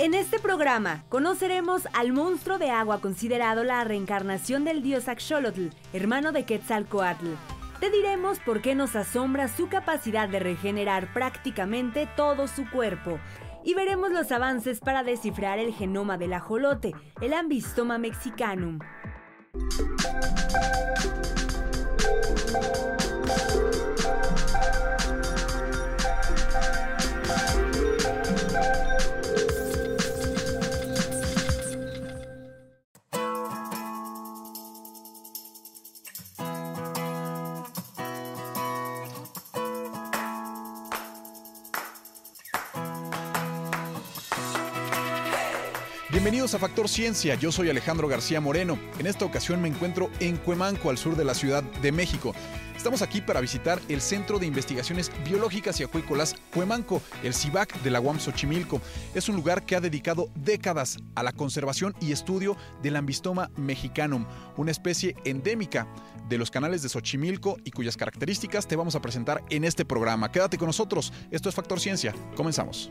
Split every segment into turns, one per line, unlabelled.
En este programa conoceremos al monstruo de agua considerado la reencarnación del dios Axolotl, hermano de Quetzalcoatl. Te diremos por qué nos asombra su capacidad de regenerar prácticamente todo su cuerpo. Y veremos los avances para descifrar el genoma del ajolote, el Ambistoma mexicanum.
Bienvenidos a Factor Ciencia, yo soy Alejandro García Moreno. En esta ocasión me encuentro en Cuemanco, al sur de la Ciudad de México. Estamos aquí para visitar el Centro de Investigaciones Biológicas y Acuícolas Cuemanco, el CIVAC de la UAM Xochimilco. Es un lugar que ha dedicado décadas a la conservación y estudio del Ambistoma mexicanum, una especie endémica de los canales de Xochimilco y cuyas características te vamos a presentar en este programa. Quédate con nosotros, esto es Factor Ciencia, comenzamos.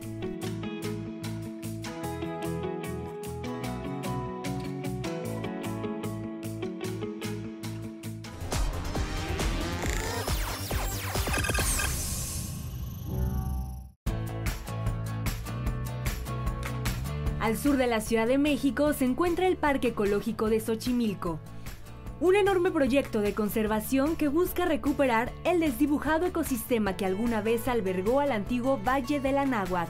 Al sur de la Ciudad de México se encuentra el Parque Ecológico de Xochimilco, un enorme proyecto de conservación que busca recuperar el desdibujado ecosistema que alguna vez albergó al antiguo Valle de la Náhuac.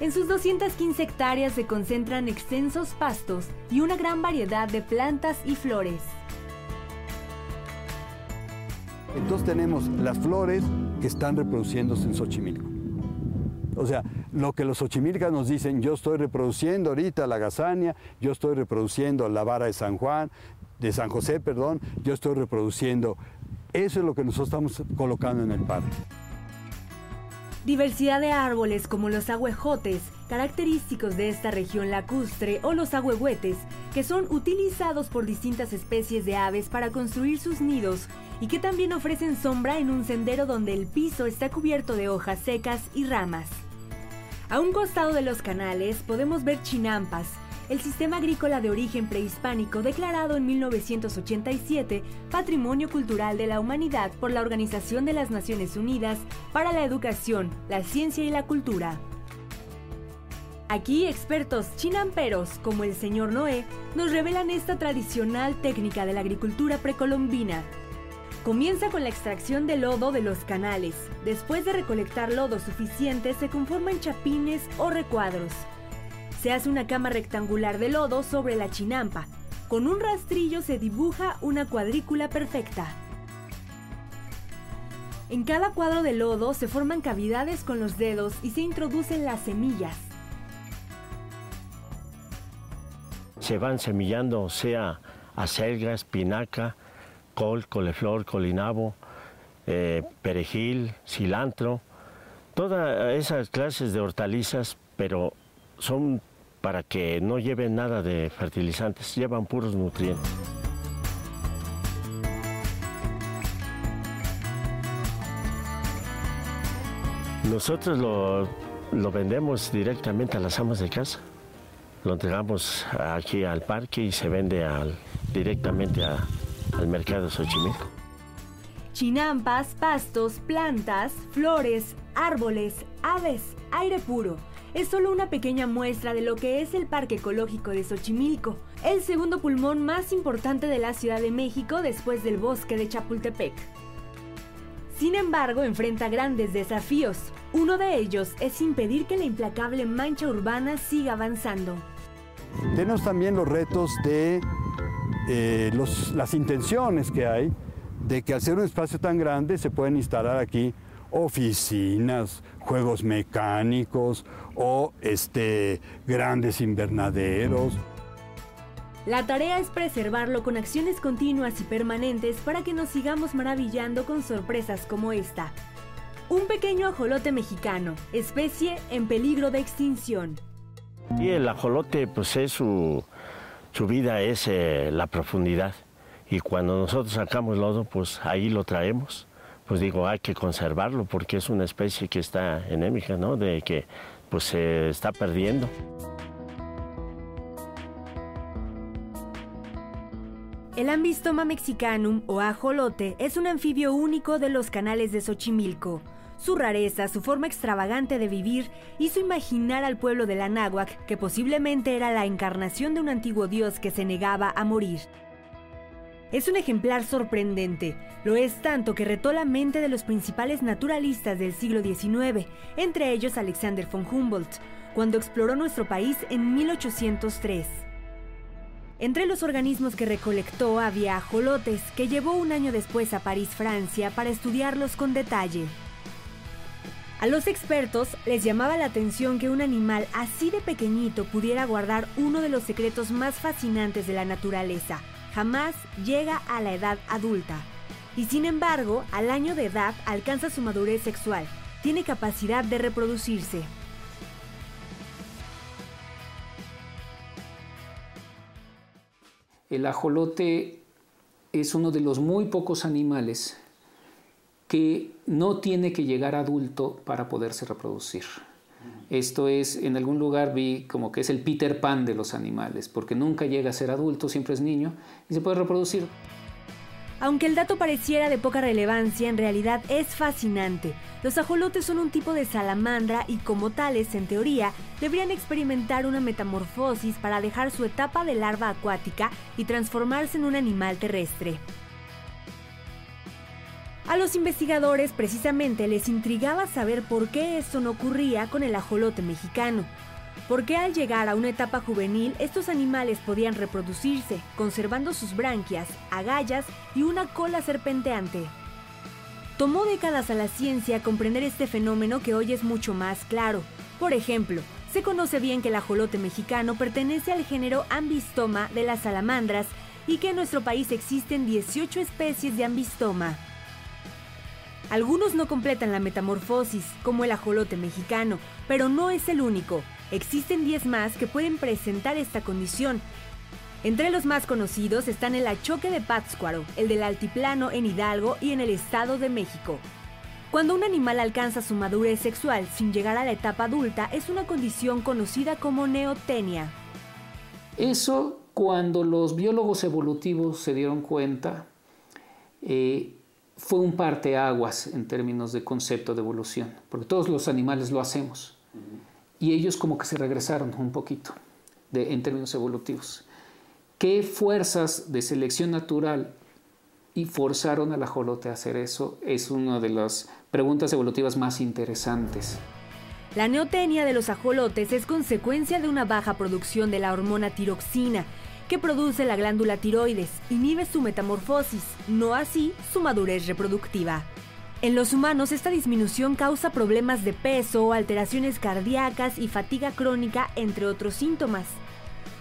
En sus 215 hectáreas se concentran extensos pastos y una gran variedad de plantas y flores.
Entonces tenemos las flores que están reproduciéndose en Xochimilco. O sea, lo que los xochimilcas nos dicen, yo estoy reproduciendo ahorita la gazania, yo estoy reproduciendo la vara de San Juan, de San José, perdón, yo estoy reproduciendo. Eso es lo que nosotros estamos colocando en el parque.
Diversidad de árboles como los agüejotes, característicos de esta región lacustre, o los agüehuetes, que son utilizados por distintas especies de aves para construir sus nidos y que también ofrecen sombra en un sendero donde el piso está cubierto de hojas secas y ramas. A un costado de los canales podemos ver chinampas, el sistema agrícola de origen prehispánico declarado en 1987 Patrimonio Cultural de la Humanidad por la Organización de las Naciones Unidas para la Educación, la Ciencia y la Cultura. Aquí expertos chinamperos como el señor Noé nos revelan esta tradicional técnica de la agricultura precolombina, Comienza con la extracción de lodo de los canales. Después de recolectar lodo suficiente, se conforman chapines o recuadros. Se hace una cama rectangular de lodo sobre la chinampa. Con un rastrillo se dibuja una cuadrícula perfecta. En cada cuadro de lodo se forman cavidades con los dedos y se introducen las semillas.
Se van semillando, sea acelga, espinaca, col, coliflor, colinabo, eh, perejil, cilantro, todas esas clases de hortalizas, pero son para que no lleven nada de fertilizantes, llevan puros nutrientes. Nosotros lo, lo vendemos directamente a las amas de casa. Lo entregamos aquí al parque y se vende al, directamente a, al mercado Xochimilco.
Chinampas, pastos, plantas, flores, árboles, aves, aire puro. Es solo una pequeña muestra de lo que es el Parque Ecológico de Xochimilco, el segundo pulmón más importante de la Ciudad de México después del bosque de Chapultepec. Sin embargo, enfrenta grandes desafíos. Uno de ellos es impedir que la implacable mancha urbana siga avanzando.
Tenemos también los retos de eh, los, las intenciones que hay de que al ser un espacio tan grande se pueden instalar aquí oficinas, juegos mecánicos o este, grandes invernaderos.
La tarea es preservarlo con acciones continuas y permanentes para que nos sigamos maravillando con sorpresas como esta. Un pequeño ajolote mexicano, especie en peligro de extinción.
Y el ajolote pues es su, su vida es eh, la profundidad. Y cuando nosotros sacamos lodo, pues ahí lo traemos. Pues digo, hay que conservarlo porque es una especie que está enémica, ¿no? De que pues se está perdiendo.
El Ambistoma mexicanum o ajolote es un anfibio único de los canales de Xochimilco. Su rareza, su forma extravagante de vivir, hizo imaginar al pueblo de la Náhuac que posiblemente era la encarnación de un antiguo dios que se negaba a morir. Es un ejemplar sorprendente, lo es tanto que retó la mente de los principales naturalistas del siglo XIX, entre ellos Alexander von Humboldt, cuando exploró nuestro país en 1803. Entre los organismos que recolectó había ajolotes, que llevó un año después a París, Francia, para estudiarlos con detalle. A los expertos les llamaba la atención que un animal así de pequeñito pudiera guardar uno de los secretos más fascinantes de la naturaleza. Jamás llega a la edad adulta. Y sin embargo, al año de edad alcanza su madurez sexual. Tiene capacidad de reproducirse.
El ajolote es uno de los muy pocos animales que no tiene que llegar adulto para poderse reproducir. Esto es, en algún lugar vi como que es el Peter Pan de los animales, porque nunca llega a ser adulto, siempre es niño y se puede reproducir.
Aunque el dato pareciera de poca relevancia, en realidad es fascinante. Los ajolotes son un tipo de salamandra y como tales, en teoría, deberían experimentar una metamorfosis para dejar su etapa de larva acuática y transformarse en un animal terrestre. A los investigadores precisamente les intrigaba saber por qué esto no ocurría con el ajolote mexicano. Porque al llegar a una etapa juvenil estos animales podían reproducirse, conservando sus branquias, agallas y una cola serpenteante. Tomó décadas a la ciencia comprender este fenómeno que hoy es mucho más claro. Por ejemplo, se conoce bien que el ajolote mexicano pertenece al género Ambistoma de las salamandras y que en nuestro país existen 18 especies de Ambistoma. Algunos no completan la metamorfosis, como el ajolote mexicano, pero no es el único. Existen 10 más que pueden presentar esta condición. Entre los más conocidos están el achoque de Pátzcuaro, el del altiplano en Hidalgo y en el Estado de México. Cuando un animal alcanza su madurez sexual sin llegar a la etapa adulta es una condición conocida como neotenia.
Eso cuando los biólogos evolutivos se dieron cuenta, eh, fue un parteaguas en términos de concepto de evolución, porque todos los animales lo hacemos. Y ellos como que se regresaron un poquito en términos evolutivos. ¿Qué fuerzas de selección natural y forzaron al ajolote a hacer eso? Es una de las preguntas evolutivas más interesantes.
La neotenia de los ajolotes es consecuencia de una baja producción de la hormona tiroxina, que produce la glándula tiroides, inhibe su metamorfosis, no así su madurez reproductiva. En los humanos esta disminución causa problemas de peso, alteraciones cardíacas y fatiga crónica, entre otros síntomas.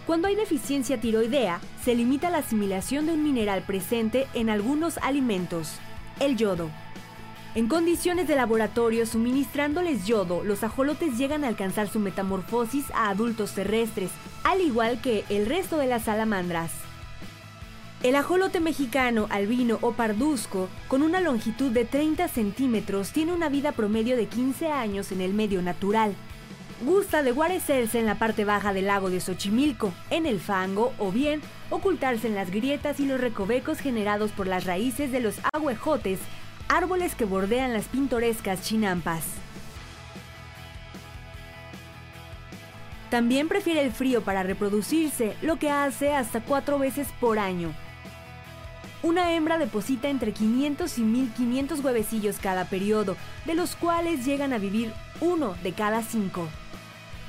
Cuando hay deficiencia tiroidea, se limita la asimilación de un mineral presente en algunos alimentos, el yodo. En condiciones de laboratorio suministrándoles yodo, los ajolotes llegan a alcanzar su metamorfosis a adultos terrestres, al igual que el resto de las salamandras. El ajolote mexicano, albino o parduzco, con una longitud de 30 centímetros, tiene una vida promedio de 15 años en el medio natural. Gusta de guarecerse en la parte baja del lago de Xochimilco, en el fango o bien ocultarse en las grietas y los recovecos generados por las raíces de los aguejotes, árboles que bordean las pintorescas chinampas. También prefiere el frío para reproducirse, lo que hace hasta cuatro veces por año, una hembra deposita entre 500 y 1500 huevecillos cada periodo, de los cuales llegan a vivir uno de cada cinco.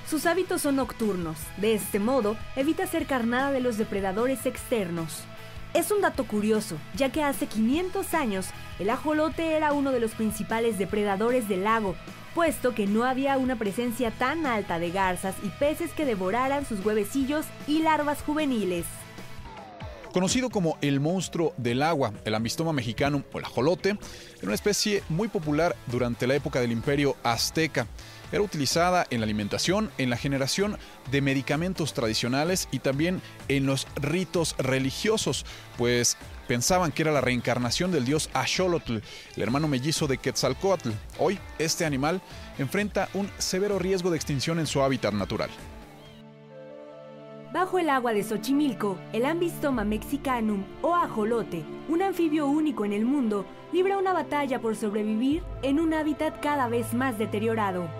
Sus hábitos son nocturnos, de este modo evita ser carnada de los depredadores externos. Es un dato curioso, ya que hace 500 años el ajolote era uno de los principales depredadores del lago, puesto que no había una presencia tan alta de garzas y peces que devoraran sus huevecillos y larvas juveniles.
Conocido como el monstruo del agua, el ambistoma mexicano o el ajolote, era una especie muy popular durante la época del imperio azteca. Era utilizada en la alimentación, en la generación de medicamentos tradicionales y también en los ritos religiosos, pues pensaban que era la reencarnación del dios Axolotl, el hermano mellizo de Quetzalcoatl. Hoy, este animal enfrenta un severo riesgo de extinción en su hábitat natural.
Bajo el agua de Xochimilco, el Ambistoma mexicanum o ajolote, un anfibio único en el mundo, libra una batalla por sobrevivir en un hábitat cada vez más deteriorado.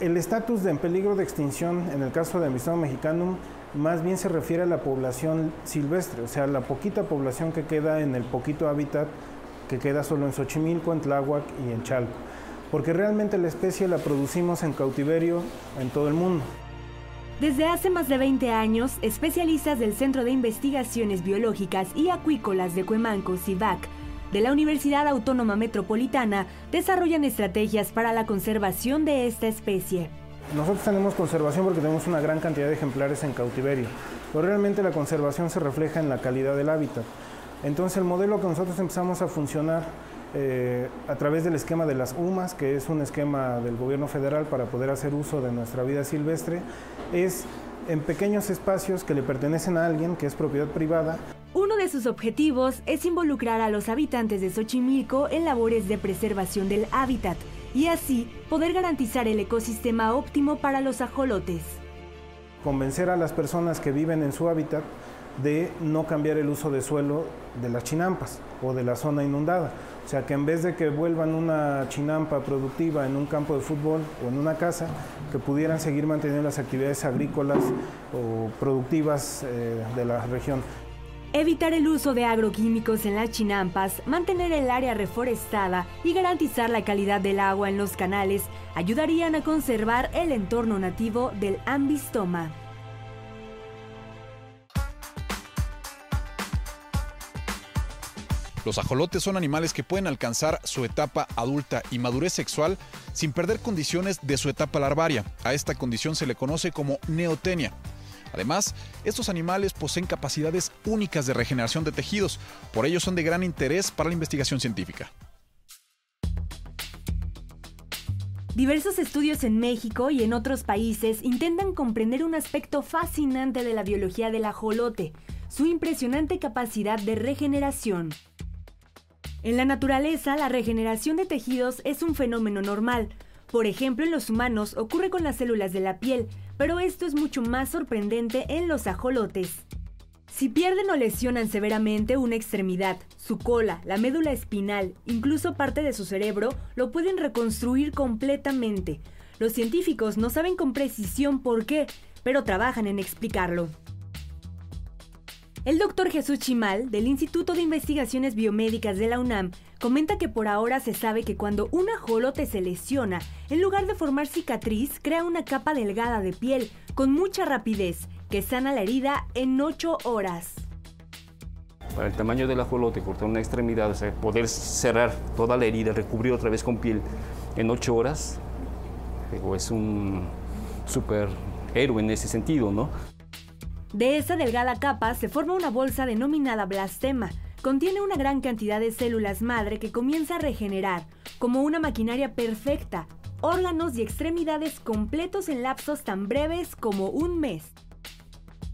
El estatus de en peligro de extinción en el caso de Ambistoma mexicanum más bien se refiere a la población silvestre, o sea, la poquita población que queda en el poquito hábitat que queda solo en Xochimilco, en Tláhuac y en Chalco, porque realmente la especie la producimos en cautiverio en todo el mundo.
Desde hace más de 20 años, especialistas del Centro de Investigaciones Biológicas y Acuícolas de Cuemanco, CIVAC, de la Universidad Autónoma Metropolitana, desarrollan estrategias para la conservación de esta especie.
Nosotros tenemos conservación porque tenemos una gran cantidad de ejemplares en cautiverio, pero realmente la conservación se refleja en la calidad del hábitat. Entonces el modelo que nosotros empezamos a funcionar eh, a través del esquema de las UMAS, que es un esquema del gobierno federal para poder hacer uso de nuestra vida silvestre, es en pequeños espacios que le pertenecen a alguien, que es propiedad privada.
Sus objetivos es involucrar a los habitantes de Xochimilco en labores de preservación del hábitat y así poder garantizar el ecosistema óptimo para los ajolotes.
Convencer a las personas que viven en su hábitat de no cambiar el uso de suelo de las chinampas o de la zona inundada. O sea, que en vez de que vuelvan una chinampa productiva en un campo de fútbol o en una casa, que pudieran seguir manteniendo las actividades agrícolas o productivas eh, de la región.
Evitar el uso de agroquímicos en las chinampas, mantener el área reforestada y garantizar la calidad del agua en los canales ayudarían a conservar el entorno nativo del ambistoma.
Los ajolotes son animales que pueden alcanzar su etapa adulta y madurez sexual sin perder condiciones de su etapa larvaria. A esta condición se le conoce como neotenia. Además, estos animales poseen capacidades únicas de regeneración de tejidos, por ello son de gran interés para la investigación científica.
Diversos estudios en México y en otros países intentan comprender un aspecto fascinante de la biología del ajolote, su impresionante capacidad de regeneración. En la naturaleza, la regeneración de tejidos es un fenómeno normal. Por ejemplo, en los humanos ocurre con las células de la piel, pero esto es mucho más sorprendente en los ajolotes. Si pierden o lesionan severamente una extremidad, su cola, la médula espinal, incluso parte de su cerebro, lo pueden reconstruir completamente. Los científicos no saben con precisión por qué, pero trabajan en explicarlo. El doctor Jesús Chimal, del Instituto de Investigaciones Biomédicas de la UNAM, comenta que por ahora se sabe que cuando un ajolote se lesiona, en lugar de formar cicatriz, crea una capa delgada de piel con mucha rapidez, que sana la herida en 8 horas.
Para el tamaño del ajolote, cortar una extremidad, o sea, poder cerrar toda la herida, recubrir otra vez con piel en 8 horas, es un super héroe en ese sentido, ¿no?
De esa delgada capa se forma una bolsa denominada blastema. Contiene una gran cantidad de células madre que comienza a regenerar, como una maquinaria perfecta, órganos y extremidades completos en lapsos tan breves como un mes.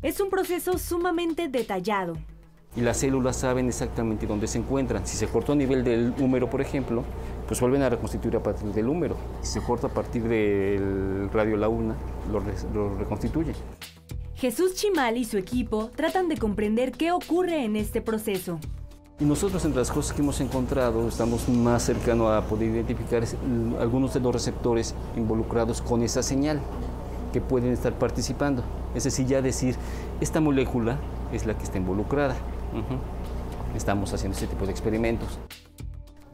Es un proceso sumamente detallado.
Y las células saben exactamente dónde se encuentran. Si se cortó a nivel del húmero, por ejemplo, pues vuelven a reconstituir a partir del húmero. Si se corta a partir del radio launa, lo, lo reconstituye.
Jesús Chimal y su equipo tratan de comprender qué ocurre en este proceso.
Y nosotros entre las cosas que hemos encontrado estamos más cercanos a poder identificar algunos de los receptores involucrados con esa señal que pueden estar participando. Es decir, ya decir, esta molécula es la que está involucrada. Estamos haciendo ese tipo de experimentos.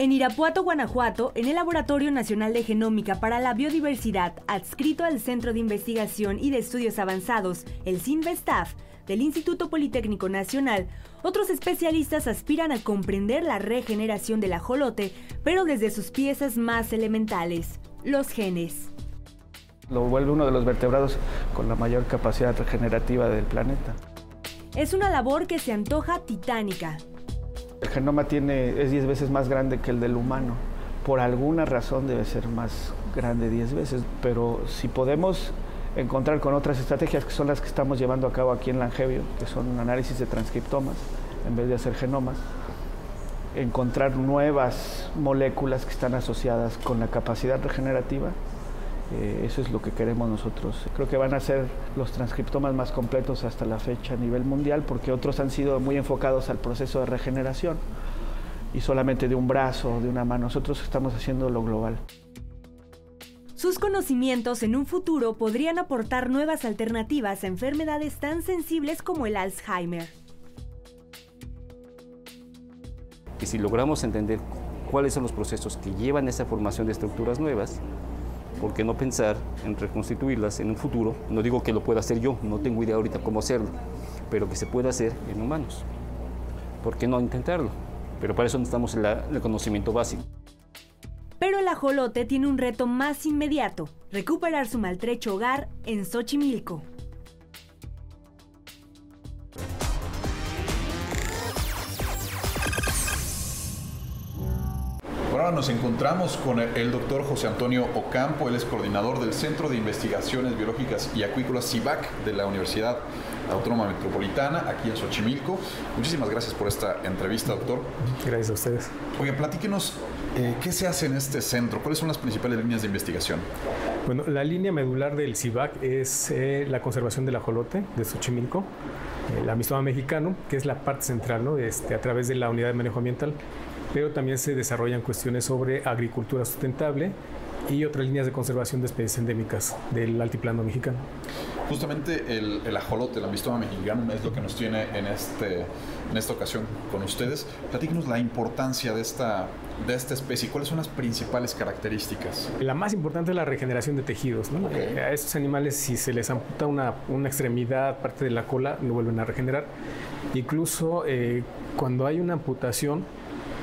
En Irapuato, Guanajuato, en el Laboratorio Nacional de Genómica para la Biodiversidad, adscrito al Centro de Investigación y de Estudios Avanzados, el CINVESTAF, del Instituto Politécnico Nacional, otros especialistas aspiran a comprender la regeneración del ajolote, pero desde sus piezas más elementales, los genes.
Lo vuelve uno de los vertebrados con la mayor capacidad regenerativa del planeta.
es una labor que se antoja titánica.
El genoma tiene, es 10 veces más grande que el del humano. Por alguna razón debe ser más grande 10 veces, pero si podemos encontrar con otras estrategias que son las que estamos llevando a cabo aquí en Langevio, que son análisis de transcriptomas en vez de hacer genomas, encontrar nuevas moléculas que están asociadas con la capacidad regenerativa, eh, eso es lo que queremos nosotros. Creo que van a ser los transcriptomas más completos hasta la fecha a nivel mundial porque otros han sido muy enfocados al proceso de regeneración y solamente de un brazo o de una mano. Nosotros estamos haciendo lo global.
Sus conocimientos en un futuro podrían aportar nuevas alternativas a enfermedades tan sensibles como el Alzheimer.
Y si logramos entender cuáles son los procesos que llevan a esa formación de estructuras nuevas, ¿por qué no pensar en reconstituirlas en un futuro? No digo que lo pueda hacer yo, no tengo idea ahorita cómo hacerlo, pero que se pueda hacer en humanos. ¿Por qué no intentarlo? Pero para eso necesitamos el conocimiento básico.
Pero el ajolote tiene un reto más inmediato, recuperar su maltrecho hogar en Xochimilco.
Nos encontramos con el doctor José Antonio Ocampo, él es coordinador del Centro de Investigaciones Biológicas y Acuícolas CIVAC de la Universidad Autónoma Metropolitana, aquí en Xochimilco. Muchísimas gracias por esta entrevista, doctor.
Gracias a ustedes.
Oye, platíquenos, eh, ¿qué se hace en este centro? ¿Cuáles son las principales líneas de investigación?
Bueno, la línea medular del CIVAC es eh, la conservación del ajolote de Xochimilco, el amistoma mexicano, que es la parte central, ¿no? Este, a través de la unidad de manejo ambiental pero también se desarrollan cuestiones sobre agricultura sustentable y otras líneas de conservación de especies endémicas del altiplano mexicano.
Justamente el, ajolote, el ambistoma mexicano, es lo que nos tiene en, este, en esta ocasión con ustedes. Platíquenos la importancia de esta, de esta especie. ¿Cuáles son las principales características?
La más importante es la regeneración de tejidos. ¿no? A estos animales, si se les amputa una, una, extremidad, parte de la cola, no vuelven a regenerar. Incluso eh, cuando hay una amputación,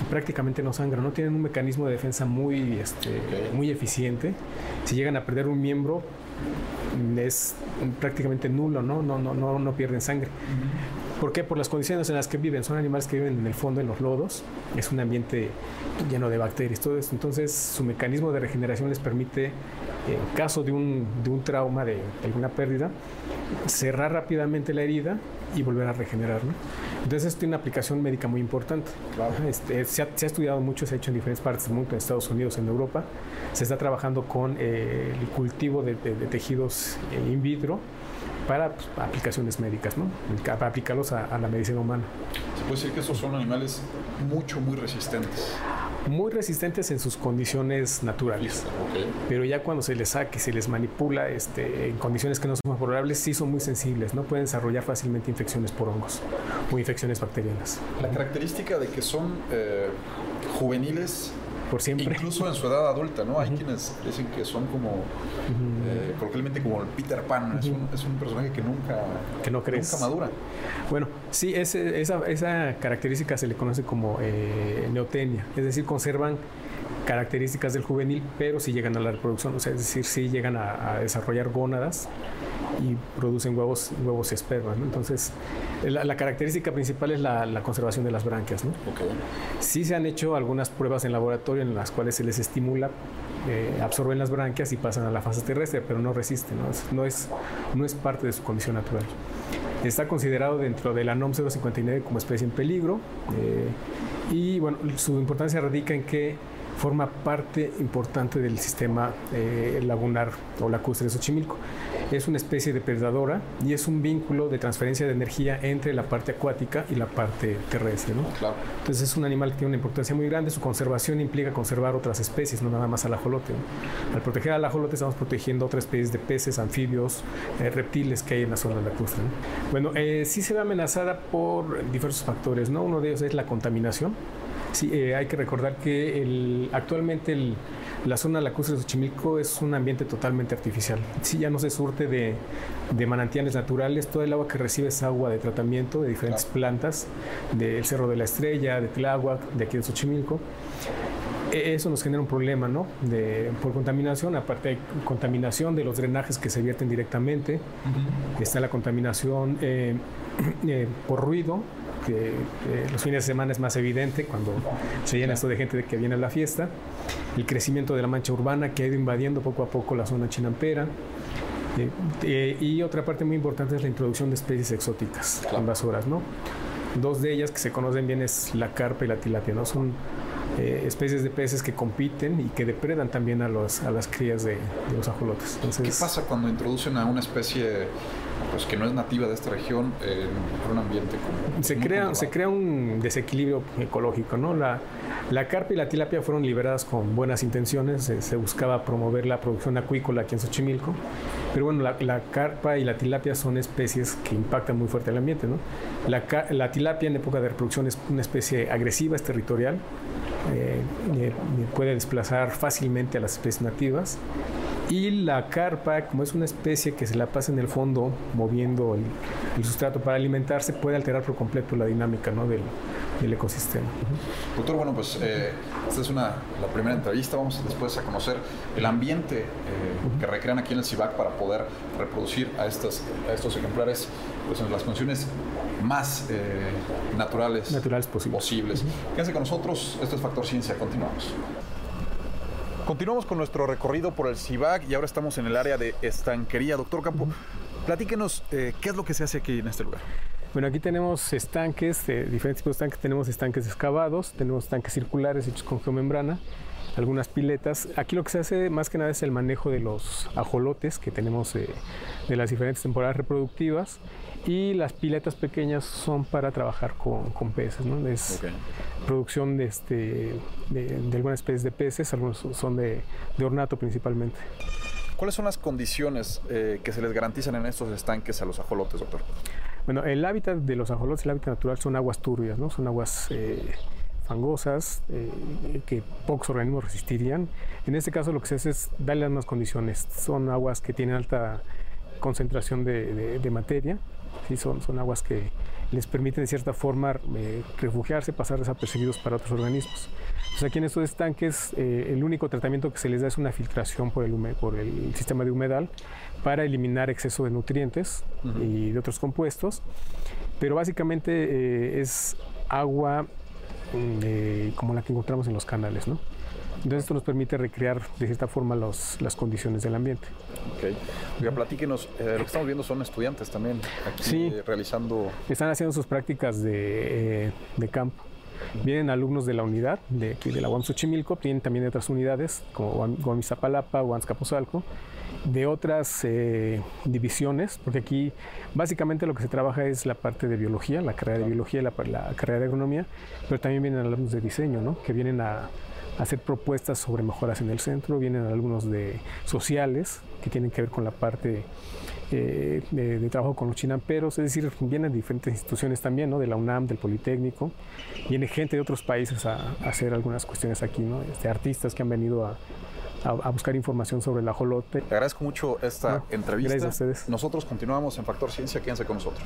prácticamente no sangran, no tienen un mecanismo de defensa muy, este, muy eficiente. Si llegan a perder un miembro, es prácticamente nulo, ¿no? No, no, no, no pierden sangre. ¿Por qué? Por las condiciones en las que viven. Son animales que viven en el fondo, en los lodos. Es un ambiente lleno de bacterias, todo eso. Entonces, su mecanismo de regeneración les permite, en caso de un, de un trauma, de alguna pérdida, cerrar rápidamente la herida y volver a regenerar. ¿no? Entonces, esto tiene una aplicación médica muy importante. Este, se, ha, estudiado mucho, se ha hecho en diferentes partes del mundo, en Estados Unidos, en Europa. Se está trabajando con eh, el cultivo de, tejidos eh, in vitro para pues, aplicaciones médicas, ¿no? para aplicarlos a, la medicina humana.
Se puede decir que esos son animales mucho, muy resistentes.
Muy resistentes en sus condiciones naturales. Pero ya cuando se les saque, se les manipula este, en condiciones que no son favorables, sí son muy sensibles, ¿no? Pueden desarrollar fácilmente infecciones por hongos o infecciones bacterianas.
La característica de que son eh, juveniles
por siempre.
Incluso en su edad adulta, ¿no? Hay quienes dicen que son como, uh coloquialmente como el Peter Pan, es, un, es, un, personaje que nunca,
que no crees.
nunca madura.
Bueno, sí, ese, esa, esa, característica se le conoce como eh, neotenia, es decir, conservan características del juvenil, pero si llegan a la reproducción, o sea, es decir, si llegan a, desarrollar gónadas y producen huevos, huevos y espermas. ¿no? Entonces, la, característica principal es la, conservación de las branquias. ¿no? Sí se han hecho algunas pruebas en laboratorio en las cuales se les estimula, eh, absorben las branquias y pasan a la fase terrestre, pero no resisten, ¿no? No, es, no es parte de su condición natural. Está considerado dentro de la NOM 059 como especie en peligro eh, y bueno, su importancia radica en que forma parte importante del sistema eh, lagunar o lacustre de Xochimilco. Es una especie depredadora y es un vínculo de transferencia de energía entre la parte acuática y la parte terrestre. ¿no? Entonces es un animal que tiene una importancia muy grande. Su conservación implica conservar otras especies, no nada más al ajolote. Al proteger al ajolote estamos protegiendo otras especies de peces, anfibios, eh, reptiles que hay en la zona lacustre. Bueno, eh, sí se ve amenazada por diversos factores. ¿no? Uno de ellos es la contaminación. Sí, eh, hay que recordar que el, actualmente la zona lacustre de Xochimilco es un ambiente totalmente artificial. Sí, ya no se surte de, manantiales naturales, todo el agua que recibe es agua de tratamiento de diferentes plantas, del Cerro de la Estrella, de Tláhuac, de aquí de Xochimilco. E, eso nos genera un problema, ¿no? De, por contaminación, aparte hay contaminación de los drenajes que se vierten directamente, está la contaminación eh, eh, por ruido, que los fines de semana es más evidente cuando se llena esto de gente de que viene a la fiesta, el crecimiento de la mancha urbana que ha ido invadiendo poco a poco la zona chinampera, eh, y otra parte muy importante es la introducción de especies exóticas invasoras, ¿no? Dos de ellas que se conocen bien es la carpa y la tilapia, ¿no? Son eh, especies de peces que compiten y que depredan también a, los, a las crías de, los ajolotes.
¿Qué pasa cuando introducen a una especie pues, que no es nativa de esta región en un ambiente como...
Se, crea, se crea un desequilibrio ecológico, ¿no? La, la carpa y la tilapia fueron liberadas con buenas intenciones, se, buscaba promover la producción acuícola aquí en Xochimilco, pero bueno, la, carpa y la tilapia son especies que impactan muy fuerte el ambiente, ¿no? La, la tilapia en época de reproducción es una especie agresiva, es territorial, eh, eh, puede desplazar fácilmente a las especies nativas y la carpa, como es una especie que se la pasa en el fondo moviendo el, sustrato para alimentarse, puede alterar por completo la dinámica ¿no? del, ecosistema.
Doctor, bueno, pues eh, esta es una, la primera entrevista. Vamos después a conocer el ambiente que recrean aquí en el CIVAC para poder reproducir a, estas, a estos ejemplares pues, en las condiciones más eh, naturales,
naturales posibles.
posibles. Quédense con nosotros, esto es Factor Ciencia, continuamos. Continuamos con nuestro recorrido por el CIVAC y ahora estamos en el área de estanquería. Doctor Campo, platíquenos eh, qué es lo que se hace aquí en este lugar.
Bueno, aquí tenemos estanques, diferentes tipos de estanques. Tenemos estanques excavados, tenemos estanques circulares hechos con geomembrana, algunas piletas. Aquí lo que se hace más que nada es el manejo de los ajolotes que tenemos eh, de las diferentes temporadas reproductivas y las piletas pequeñas son para trabajar con, peces, ¿no? Es producción de, este, de, algunas especies de peces, algunos son de, ornato principalmente.
¿Cuáles son las condiciones eh, que se les garantizan en estos estanques a los ajolotes, doctor?
Bueno, el hábitat de los ajolotes, el hábitat natural, son aguas turbias, ¿no? Son aguas eh, fangosas eh, que pocos organismos resistirían. En este caso lo que se hace es darle las más condiciones. Son aguas que tienen alta concentración de, materia, ¿sí? son, son aguas que les permiten de cierta forma eh, refugiarse, pasar desapercibidos para otros organismos. Entonces aquí en estos estanques eh, el único tratamiento que se les da es una filtración por el, por el sistema de humedal para eliminar exceso de nutrientes y de otros compuestos, pero básicamente eh, es agua mm, como la que encontramos en los canales. ¿no? Entonces esto nos permite recrear de cierta forma los, las condiciones del ambiente.
Ok. Oiga, platíquenos, eh, lo que estamos viendo son estudiantes también aquí sí, realizando...
Están haciendo sus prácticas de, eh, de campo. Vienen alumnos de la unidad, de aquí de la UAM Xochimilco, vienen también de otras unidades, como UAM Iztapalapa, UAM Capozalco, de otras eh, divisiones, porque aquí básicamente lo que se trabaja es la parte de biología, la carrera de biología, la, la carrera de agronomía, pero también vienen alumnos de diseño, ¿no? que vienen a, hacer propuestas sobre mejoras en el centro, vienen algunos de sociales que tienen que ver con la parte eh, de, trabajo con los chinamperos, es decir, vienen diferentes instituciones también, ¿no? de la UNAM, del Politécnico, viene gente de otros países a, hacer algunas cuestiones aquí, ¿no? este, artistas que han venido a, buscar información sobre el ajolote.
Te agradezco mucho esta entrevista. Gracias a ustedes. Nosotros continuamos en Factor Ciencia, quédense con nosotros.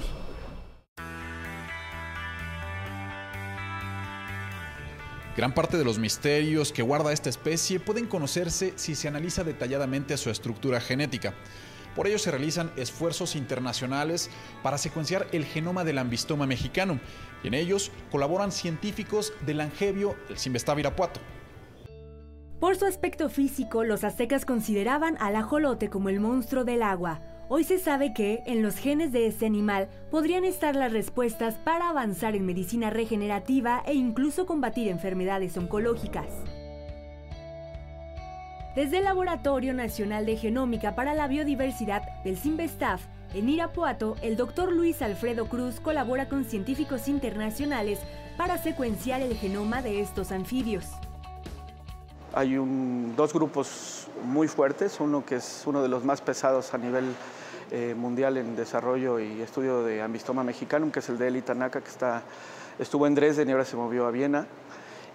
Gran parte de los misterios que guarda esta especie pueden conocerse si se analiza detalladamente su estructura genética. Por ello se realizan esfuerzos internacionales para secuenciar el genoma del ambistoma mexicano, y en ellos colaboran científicos del Angevio, el Simvestab Irapuato.
Por su aspecto físico, los aztecas consideraban al ajolote como el monstruo del agua, Hoy se sabe que en los genes de este animal podrían estar las respuestas para avanzar en medicina regenerativa e incluso combatir enfermedades oncológicas. Desde el Laboratorio Nacional de Genómica para la Biodiversidad del CIMBESTAF, en Irapuato, el doctor Luis Alfredo Cruz colabora con científicos internacionales para secuenciar el genoma de estos anfibios.
Hay dos grupos muy fuertes, uno que es uno de los más pesados a nivel eh, mundial en desarrollo y estudio de ambistoma mexicano, que es el de Eli Tanaka, que está, estuvo en Dresden y ahora se movió a Viena.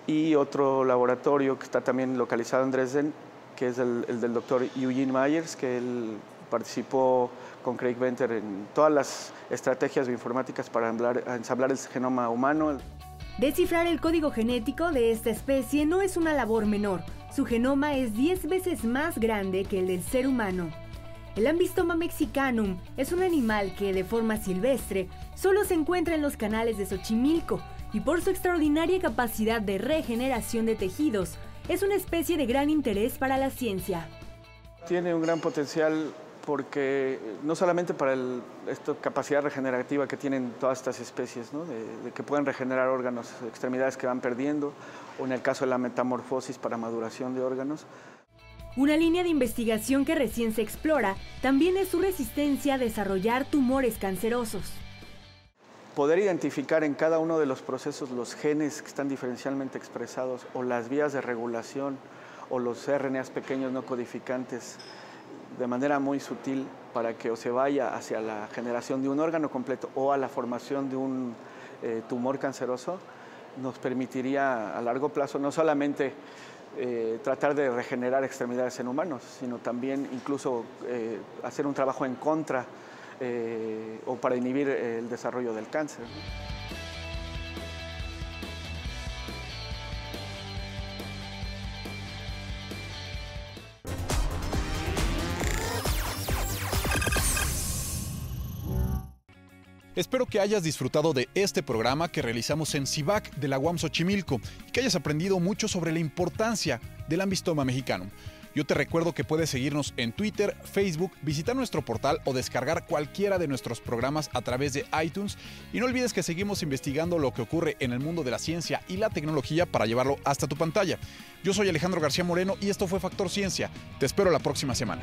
Y otro laboratorio que está también localizado en Dresden, que es el, del doctor Eugene Myers, que él participó con Craig Venter en todas las estrategias bioinformáticas para ensamblar el genoma humano.
Descifrar el código genético de esta especie no es una labor menor. Su genoma es 10 veces más grande que el del ser humano. El Ambistoma mexicanum es un animal que de forma silvestre solo se encuentra en los canales de Xochimilco y por su extraordinaria capacidad de regeneración de tejidos, es una especie de gran interés para la ciencia.
Tiene un gran potencial porque no solamente para esta capacidad regenerativa que tienen todas estas especies, de, que pueden regenerar órganos, extremidades que van perdiendo, o en el caso de la metamorfosis para maduración de órganos,
una línea de investigación que recién se explora también es su resistencia a desarrollar tumores cancerosos.
Poder identificar en cada uno de los procesos los genes que están diferencialmente expresados o las vías de regulación o los RNAs pequeños no codificantes de manera muy sutil para que o se vaya hacia la generación de un órgano completo o a la formación de un eh, tumor canceroso, nos permitiría a largo plazo no solamente eh, tratar de regenerar extremidades en humanos, sino también incluso eh, hacer un trabajo en contra eh, o para inhibir el desarrollo del cáncer.
Espero que hayas disfrutado de este programa que realizamos en CIVAC de la UAM Xochimilco y que hayas aprendido mucho sobre la importancia del ambistoma mexicano. Yo te recuerdo que puedes seguirnos en Twitter, Facebook, visitar nuestro portal o descargar cualquiera de nuestros programas a través de iTunes. Y no olvides que seguimos investigando lo que ocurre en el mundo de la ciencia y la tecnología para llevarlo hasta tu pantalla. Yo soy Alejandro García Moreno y esto fue Factor Ciencia. Te espero la próxima semana.